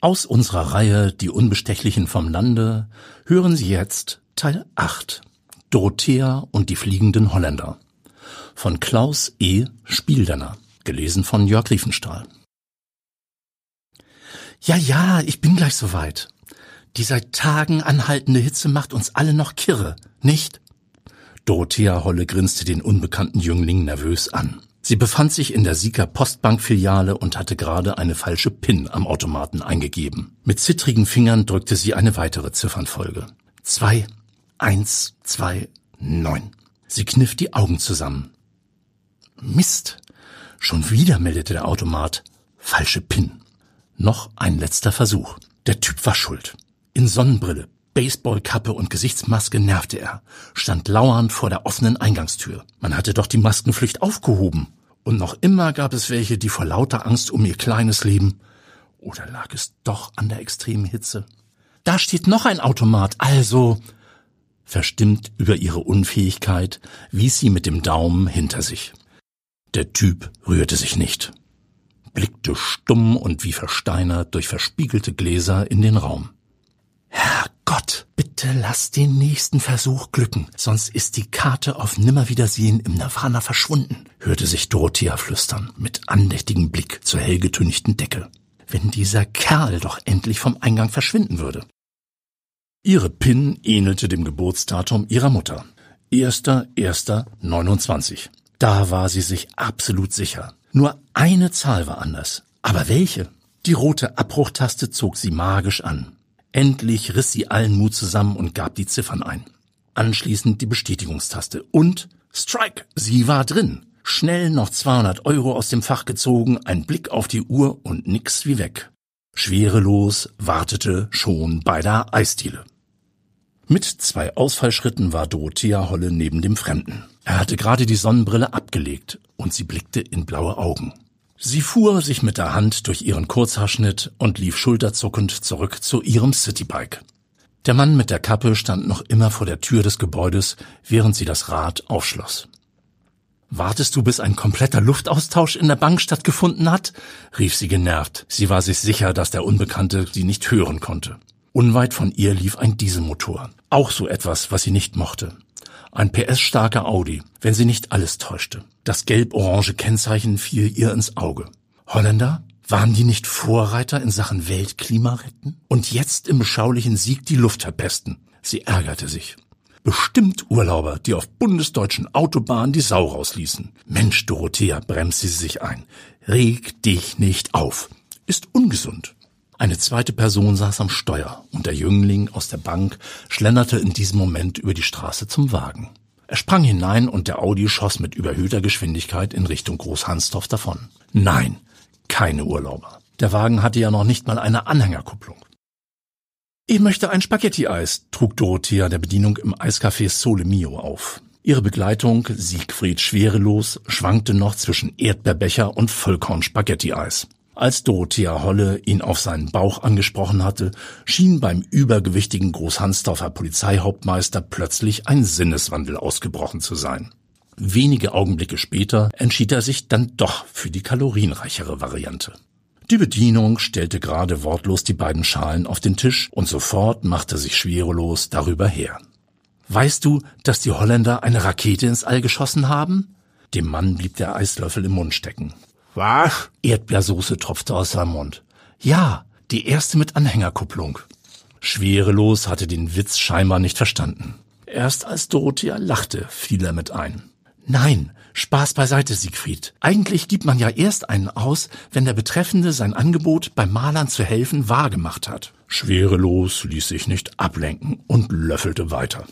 Aus unserer Reihe Die Unbestechlichen vom Lande hören Sie jetzt Teil 8 Dorothea und die fliegenden Holländer von Klaus E. Spieldenner, gelesen von Jörg Riefenstahl. Ja, ja, ich bin gleich soweit. Die seit Tagen anhaltende Hitze macht uns alle noch kirre, nicht? Dorothea Holle grinste den unbekannten Jüngling nervös an. Sie befand sich in der Sieger Postbank-Filiale und hatte gerade eine falsche PIN am Automaten eingegeben. Mit zittrigen Fingern drückte sie eine weitere Ziffernfolge. Zwei, eins, zwei, neun. Sie kniff die Augen zusammen. Mist! Schon wieder meldete der Automat. Falsche PIN. Noch ein letzter Versuch. Der Typ war schuld. In Sonnenbrille, Baseballkappe und Gesichtsmaske nervte er, stand lauernd vor der offenen Eingangstür. Man hatte doch die Maskenpflicht aufgehoben. Und noch immer gab es welche, die vor lauter Angst um ihr kleines Leben oder lag es doch an der extremen Hitze? Da steht noch ein Automat, also. Verstimmt über ihre Unfähigkeit wies sie mit dem Daumen hinter sich. Der Typ rührte sich nicht, blickte stumm und wie versteinert durch verspiegelte Gläser in den Raum. Herrgott, bitte lass den nächsten Versuch glücken, sonst ist die Karte auf Nimmerwiedersehen im Nirvana verschwunden, hörte sich Dorothea flüstern, mit andächtigem Blick zur hellgetünchten Decke. Wenn dieser Kerl doch endlich vom Eingang verschwinden würde. Ihre PIN ähnelte dem Geburtsdatum ihrer Mutter. 1.1.29. Da war sie sich absolut sicher. Nur eine Zahl war anders. Aber welche? Die rote Abbruchtaste zog sie magisch an. Endlich riss sie allen Mut zusammen und gab die Ziffern ein. Anschließend die Bestätigungstaste und Strike, sie war drin. Schnell noch 200 Euro aus dem Fach gezogen, ein Blick auf die Uhr und nix wie weg. Schwerelos wartete schon bei der Eisdiele. Mit zwei Ausfallschritten war Dorothea Holle neben dem Fremden. Er hatte gerade die Sonnenbrille abgelegt und sie blickte in blaue Augen. Sie fuhr sich mit der Hand durch ihren Kurzhaarschnitt und lief schulterzuckend zurück zu ihrem Citybike. Der Mann mit der Kappe stand noch immer vor der Tür des Gebäudes, während sie das Rad aufschloss. Wartest du, bis ein kompletter Luftaustausch in der Bank stattgefunden hat? rief sie genervt. Sie war sich sicher, dass der Unbekannte sie nicht hören konnte. Unweit von ihr lief ein Dieselmotor. Auch so etwas, was sie nicht mochte. Ein PS-starker Audi, wenn sie nicht alles täuschte. Das gelb-orange Kennzeichen fiel ihr ins Auge. Holländer? Waren die nicht Vorreiter in Sachen Weltklima retten? Und jetzt im beschaulichen Sieg die Luft verpesten. Sie ärgerte sich. Bestimmt Urlauber, die auf bundesdeutschen Autobahnen die Sau rausließen. Mensch, Dorothea, bremste sie sich ein. Reg dich nicht auf. Ist ungesund. Eine zweite Person saß am Steuer und der Jüngling aus der Bank schlenderte in diesem Moment über die Straße zum Wagen. Er sprang hinein und der Audi schoss mit überhöhter Geschwindigkeit in Richtung Großhansdorf davon. Nein, keine Urlauber. Der Wagen hatte ja noch nicht mal eine Anhängerkupplung. Ich möchte ein Spaghetti-Eis, trug Dorothea der Bedienung im Eiscafé Sole Mio auf. Ihre Begleitung, Siegfried schwerelos, schwankte noch zwischen Erdbeerbecher und Vollkorn-Spaghetti-Eis. Als Dorothea Holle ihn auf seinen Bauch angesprochen hatte, schien beim übergewichtigen Großhansdorfer Polizeihauptmeister plötzlich ein Sinneswandel ausgebrochen zu sein. Wenige Augenblicke später entschied er sich dann doch für die kalorienreichere Variante. Die Bedienung stellte gerade wortlos die beiden Schalen auf den Tisch und sofort machte sich schwerelos darüber her. Weißt du, dass die Holländer eine Rakete ins All geschossen haben? Dem Mann blieb der Eislöffel im Mund stecken. Was? Erdbeersoße tropfte aus seinem Mund. Ja, die erste mit Anhängerkupplung. Schwerelos hatte den Witz scheinbar nicht verstanden. Erst als Dorothea lachte, fiel er mit ein. Nein, Spaß beiseite, Siegfried. Eigentlich gibt man ja erst einen aus, wenn der Betreffende sein Angebot beim Malern zu helfen wahrgemacht hat. Schwerelos ließ sich nicht ablenken und löffelte weiter.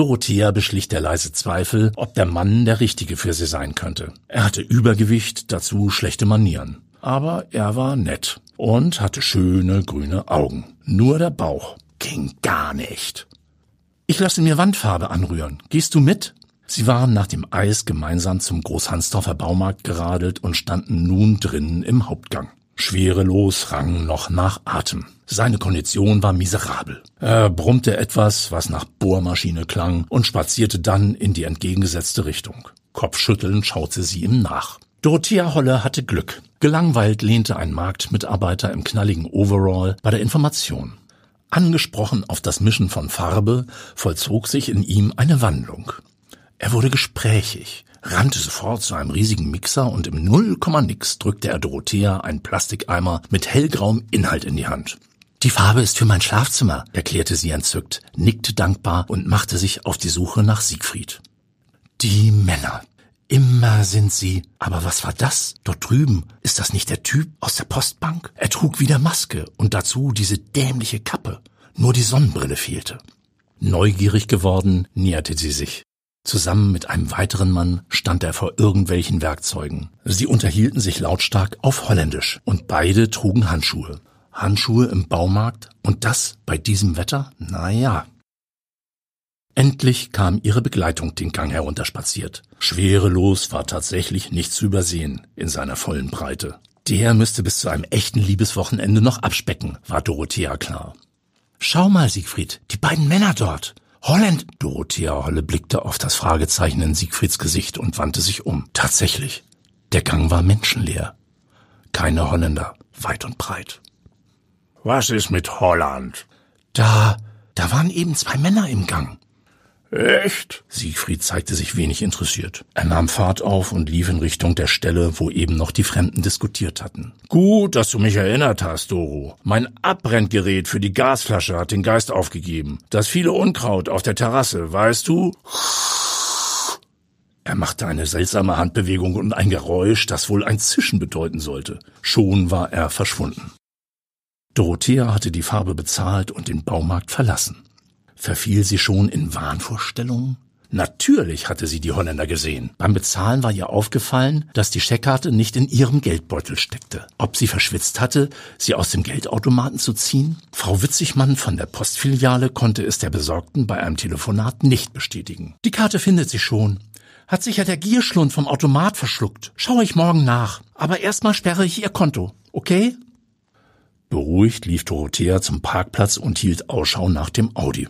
Dorothea beschlich der leise Zweifel, ob der Mann der Richtige für sie sein könnte. Er hatte Übergewicht, dazu schlechte Manieren. Aber er war nett und hatte schöne grüne Augen. Nur der Bauch ging gar nicht. Ich lasse mir Wandfarbe anrühren. Gehst du mit? Sie waren nach dem Eis gemeinsam zum Großhansdorfer Baumarkt geradelt und standen nun drinnen im Hauptgang. Schwerelos rang noch nach Atem. Seine Kondition war miserabel. Er brummte etwas, was nach Bohrmaschine klang, und spazierte dann in die entgegengesetzte Richtung. Kopfschüttelnd schaute sie ihm nach. Dorothea Holle hatte Glück. Gelangweilt lehnte ein Marktmitarbeiter im knalligen Overall bei der Information. Angesprochen auf das Mischen von Farbe, vollzog sich in ihm eine Wandlung. Er wurde gesprächig, rannte sofort zu einem riesigen Mixer und im Nullkomma-Nix drückte er Dorothea einen Plastikeimer mit hellgrauem Inhalt in die Hand. Die Farbe ist für mein Schlafzimmer, erklärte sie entzückt, nickte dankbar und machte sich auf die Suche nach Siegfried. Die Männer. Immer sind sie. Aber was war das? Dort drüben. Ist das nicht der Typ aus der Postbank? Er trug wieder Maske und dazu diese dämliche Kappe. Nur die Sonnenbrille fehlte. Neugierig geworden, näherte sie sich. Zusammen mit einem weiteren Mann stand er vor irgendwelchen Werkzeugen. Sie unterhielten sich lautstark auf Holländisch und beide trugen Handschuhe. Handschuhe im Baumarkt und das bei diesem Wetter? Na ja. Endlich kam ihre Begleitung den Gang herunterspaziert. Schwerelos war tatsächlich nicht zu übersehen in seiner vollen Breite. Der müsste bis zu einem echten Liebeswochenende noch abspecken, war Dorothea klar. Schau mal, Siegfried, die beiden Männer dort. Holland. Dorothea Holle blickte auf das Fragezeichen in Siegfrieds Gesicht und wandte sich um. Tatsächlich. Der Gang war menschenleer. Keine Holländer, weit und breit. Was ist mit Holland? Da, da waren eben zwei Männer im Gang. Echt? Siegfried zeigte sich wenig interessiert. Er nahm Fahrt auf und lief in Richtung der Stelle, wo eben noch die Fremden diskutiert hatten. Gut, dass du mich erinnert hast, Doro. Mein Abbrenngerät für die Gasflasche hat den Geist aufgegeben. Das viele Unkraut auf der Terrasse, weißt du? Er machte eine seltsame Handbewegung und ein Geräusch, das wohl ein Zischen bedeuten sollte. Schon war er verschwunden. Dorothea hatte die Farbe bezahlt und den Baumarkt verlassen. Verfiel sie schon in Wahnvorstellungen? Natürlich hatte sie die Holländer gesehen. Beim Bezahlen war ihr aufgefallen, dass die Scheckkarte nicht in ihrem Geldbeutel steckte. Ob sie verschwitzt hatte, sie aus dem Geldautomaten zu ziehen? Frau Witzigmann von der Postfiliale konnte es der Besorgten bei einem Telefonat nicht bestätigen. Die Karte findet sie schon. Hat sich ja der Gierschlund vom Automat verschluckt. Schaue ich morgen nach. Aber erstmal sperre ich ihr Konto. Okay? Beruhigt lief Dorothea zum Parkplatz und hielt Ausschau nach dem Audi.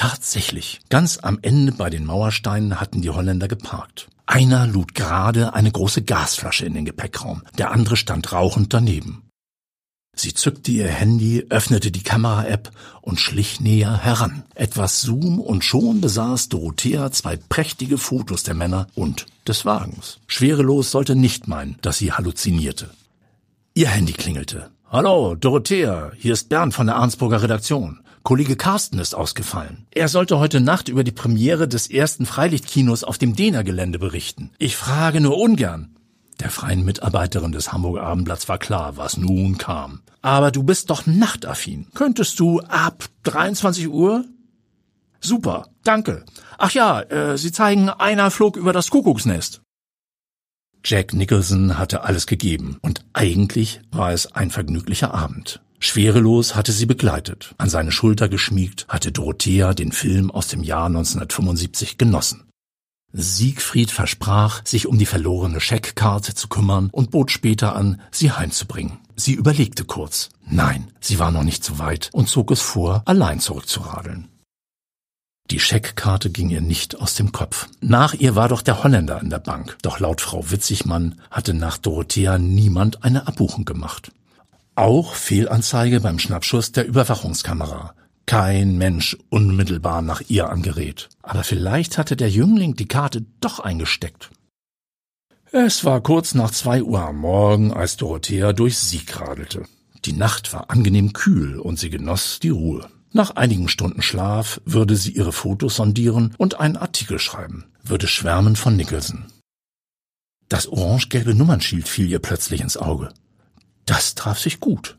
Tatsächlich, ganz am Ende bei den Mauersteinen hatten die Holländer geparkt. Einer lud gerade eine große Gasflasche in den Gepäckraum, der andere stand rauchend daneben. Sie zückte ihr Handy, öffnete die Kamera-App und schlich näher heran. Etwas Zoom und schon besaß Dorothea zwei prächtige Fotos der Männer und des Wagens. Schwerelos sollte nicht meinen, dass sie halluzinierte. Ihr Handy klingelte. Hallo, Dorothea, hier ist Bernd von der Arnsburger Redaktion. Kollege Carsten ist ausgefallen. Er sollte heute Nacht über die Premiere des ersten Freilichtkinos auf dem Dehner-Gelände berichten. Ich frage nur ungern. Der freien Mitarbeiterin des Hamburger Abendblatts war klar, was nun kam. Aber du bist doch nachtaffin. Könntest du ab 23 Uhr? Super, danke. Ach ja, äh, Sie zeigen, einer flog über das Kuckucksnest. Jack Nicholson hatte alles gegeben und eigentlich war es ein vergnüglicher Abend. Schwerelos hatte sie begleitet. An seine Schulter geschmiegt hatte Dorothea den Film aus dem Jahr 1975 genossen. Siegfried versprach, sich um die verlorene Scheckkarte zu kümmern und bot später an, sie heimzubringen. Sie überlegte kurz. Nein, sie war noch nicht so weit und zog es vor, allein zurückzuradeln. Die Scheckkarte ging ihr nicht aus dem Kopf. Nach ihr war doch der Holländer in der Bank. Doch laut Frau Witzigmann hatte nach Dorothea niemand eine Abbuchung gemacht. Auch Fehlanzeige beim Schnappschuss der Überwachungskamera. Kein Mensch unmittelbar nach ihr am Gerät. Aber vielleicht hatte der Jüngling die Karte doch eingesteckt. Es war kurz nach zwei Uhr am Morgen, als Dorothea durch Sieg radelte. Die Nacht war angenehm kühl und sie genoss die Ruhe. Nach einigen Stunden Schlaf würde sie ihre Fotos sondieren und einen Artikel schreiben, würde schwärmen von Nicholson. Das orange-gelbe Nummernschild fiel ihr plötzlich ins Auge. Das traf sich gut.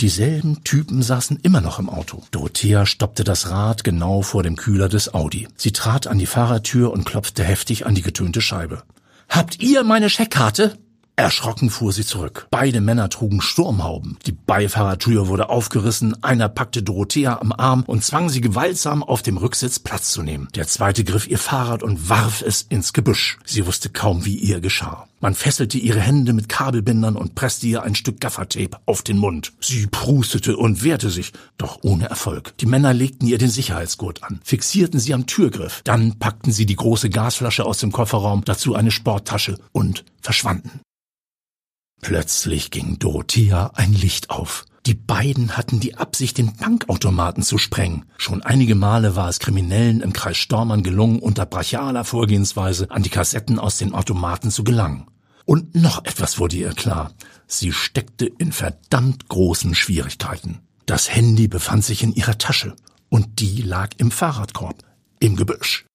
Dieselben Typen saßen immer noch im Auto. Dorothea stoppte das Rad genau vor dem Kühler des Audi. Sie trat an die Fahrertür und klopfte heftig an die getönte Scheibe. Habt ihr meine Scheckkarte? Erschrocken fuhr sie zurück. Beide Männer trugen Sturmhauben. Die Beifahrertür wurde aufgerissen, einer packte Dorothea am Arm und zwang sie gewaltsam auf dem Rücksitz Platz zu nehmen. Der zweite griff ihr Fahrrad und warf es ins Gebüsch. Sie wusste kaum, wie ihr geschah. Man fesselte ihre Hände mit Kabelbindern und presste ihr ein Stück Gaffertape auf den Mund. Sie prustete und wehrte sich, doch ohne Erfolg. Die Männer legten ihr den Sicherheitsgurt an, fixierten sie am Türgriff, dann packten sie die große Gasflasche aus dem Kofferraum, dazu eine Sporttasche und verschwanden. Plötzlich ging Dorothea ein Licht auf. Die beiden hatten die Absicht, den Bankautomaten zu sprengen. Schon einige Male war es Kriminellen im Kreis Stormann gelungen, unter brachialer Vorgehensweise an die Kassetten aus den Automaten zu gelangen. Und noch etwas wurde ihr klar. Sie steckte in verdammt großen Schwierigkeiten. Das Handy befand sich in ihrer Tasche und die lag im Fahrradkorb, im Gebüsch.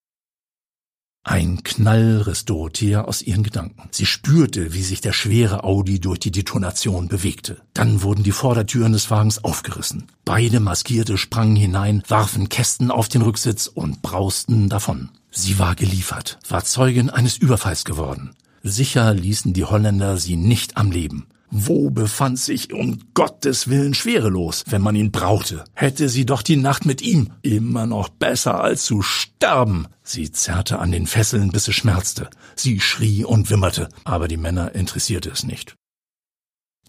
Ein Knall riss Dorothea aus ihren Gedanken. Sie spürte, wie sich der schwere Audi durch die Detonation bewegte. Dann wurden die Vordertüren des Wagens aufgerissen. Beide Maskierte sprangen hinein, warfen Kästen auf den Rücksitz und brausten davon. Sie war geliefert, war Zeugin eines Überfalls geworden. Sicher ließen die Holländer sie nicht am Leben. Wo befand sich um Gottes Willen schwerelos, wenn man ihn brauchte? Hätte sie doch die Nacht mit ihm. Immer noch besser als zu sterben. Sie zerrte an den Fesseln, bis es schmerzte. Sie schrie und wimmerte, aber die Männer interessierte es nicht.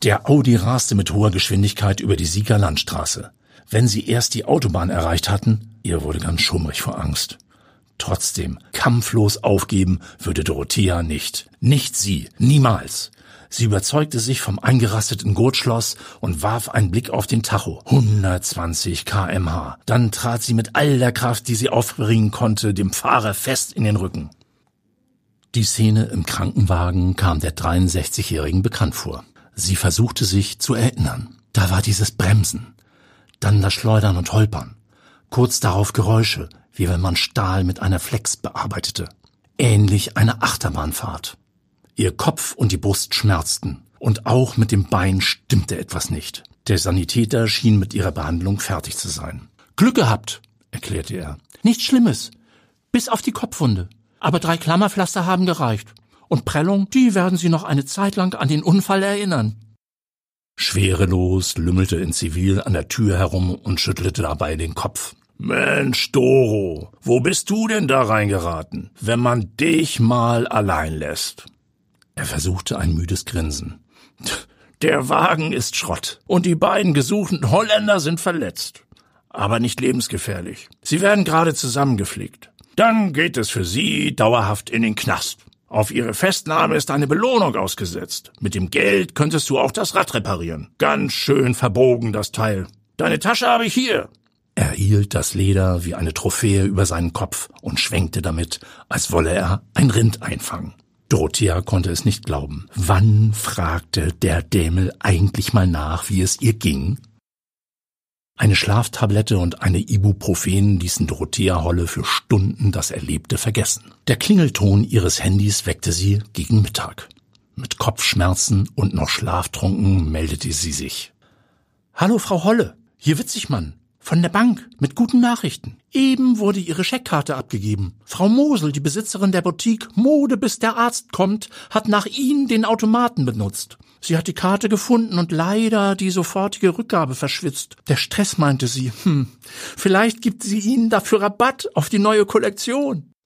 Der Audi raste mit hoher Geschwindigkeit über die Sieger Landstraße. Wenn sie erst die Autobahn erreicht hatten, ihr wurde ganz schummrig vor Angst. Trotzdem, kampflos aufgeben würde Dorothea nicht. Nicht sie, niemals. Sie überzeugte sich vom eingerasteten Gurtschloss und warf einen Blick auf den Tacho. 120 kmh. Dann trat sie mit all der Kraft, die sie aufbringen konnte, dem Fahrer fest in den Rücken. Die Szene im Krankenwagen kam der 63-Jährigen bekannt vor. Sie versuchte sich zu erinnern. Da war dieses Bremsen, dann das Schleudern und Holpern, kurz darauf Geräusche, wie wenn man Stahl mit einer Flex bearbeitete. Ähnlich einer Achterbahnfahrt. Ihr Kopf und die Brust schmerzten, und auch mit dem Bein stimmte etwas nicht. Der Sanitäter schien mit ihrer Behandlung fertig zu sein. Glück gehabt, erklärte er. Nichts Schlimmes, bis auf die Kopfwunde. Aber drei Klammerpflaster haben gereicht. Und Prellung, die werden Sie noch eine Zeit lang an den Unfall erinnern. Schwerelos lümmelte in Zivil an der Tür herum und schüttelte dabei den Kopf. Mensch, Doro, wo bist du denn da reingeraten, wenn man dich mal allein lässt? Er versuchte ein müdes Grinsen. Der Wagen ist Schrott und die beiden gesuchten Holländer sind verletzt. Aber nicht lebensgefährlich. Sie werden gerade zusammengepflegt. Dann geht es für Sie dauerhaft in den Knast. Auf Ihre Festnahme ist eine Belohnung ausgesetzt. Mit dem Geld könntest du auch das Rad reparieren. Ganz schön verbogen, das Teil. Deine Tasche habe ich hier. Er hielt das Leder wie eine Trophäe über seinen Kopf und schwenkte damit, als wolle er ein Rind einfangen. Dorothea konnte es nicht glauben. Wann fragte der Dämel eigentlich mal nach, wie es ihr ging? Eine Schlaftablette und eine Ibuprofen ließen Dorothea Holle für Stunden das Erlebte vergessen. Der Klingelton ihres Handys weckte sie gegen Mittag. Mit Kopfschmerzen und noch schlaftrunken meldete sie sich. Hallo, Frau Holle, hier Witzigmann. Von der Bank mit guten Nachrichten. Eben wurde ihre Scheckkarte abgegeben. Frau Mosel, die Besitzerin der Boutique Mode bis der Arzt kommt, hat nach Ihnen den Automaten benutzt. Sie hat die Karte gefunden und leider die sofortige Rückgabe verschwitzt. Der Stress meinte sie, hm, vielleicht gibt sie Ihnen dafür Rabatt auf die neue Kollektion.